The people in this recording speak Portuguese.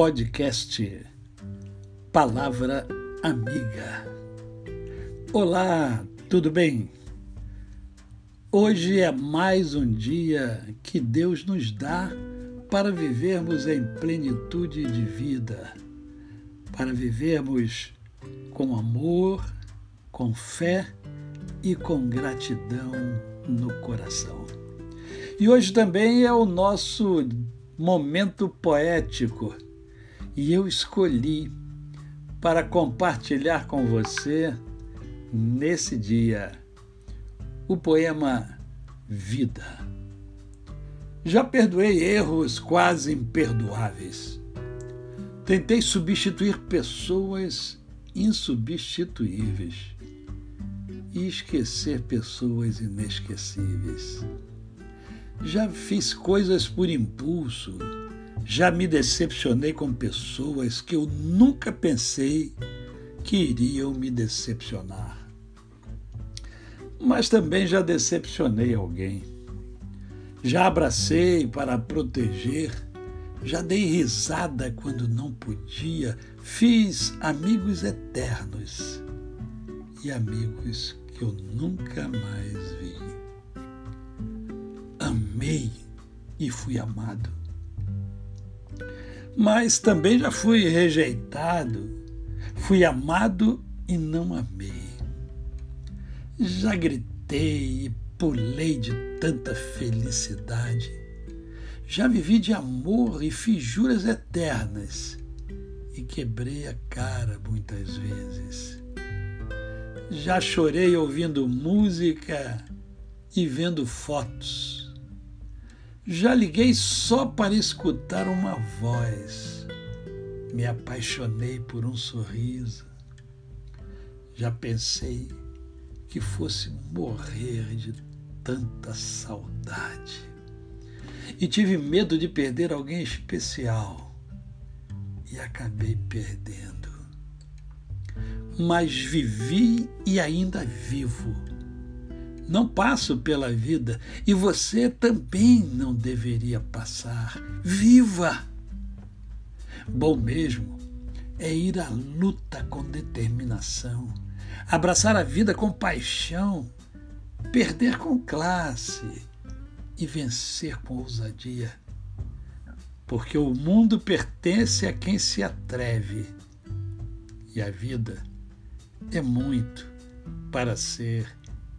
podcast Palavra Amiga. Olá, tudo bem? Hoje é mais um dia que Deus nos dá para vivermos em plenitude de vida, para vivermos com amor, com fé e com gratidão no coração. E hoje também é o nosso momento poético e eu escolhi para compartilhar com você nesse dia o poema Vida. Já perdoei erros quase imperdoáveis. Tentei substituir pessoas insubstituíveis e esquecer pessoas inesquecíveis. Já fiz coisas por impulso, já me decepcionei com pessoas que eu nunca pensei que iriam me decepcionar. Mas também já decepcionei alguém. Já abracei para proteger, já dei risada quando não podia, fiz amigos eternos e amigos que eu nunca mais vi. Amei e fui amado. Mas também já fui rejeitado, fui amado e não amei. Já gritei e pulei de tanta felicidade. Já vivi de amor e fiz juras eternas e quebrei a cara muitas vezes. Já chorei ouvindo música e vendo fotos. Já liguei só para escutar uma voz. Me apaixonei por um sorriso. Já pensei que fosse morrer de tanta saudade. E tive medo de perder alguém especial. E acabei perdendo mas vivi e ainda vivo. Não passo pela vida e você também não deveria passar. Viva! Bom mesmo é ir à luta com determinação, abraçar a vida com paixão, perder com classe e vencer com ousadia. Porque o mundo pertence a quem se atreve e a vida é muito para ser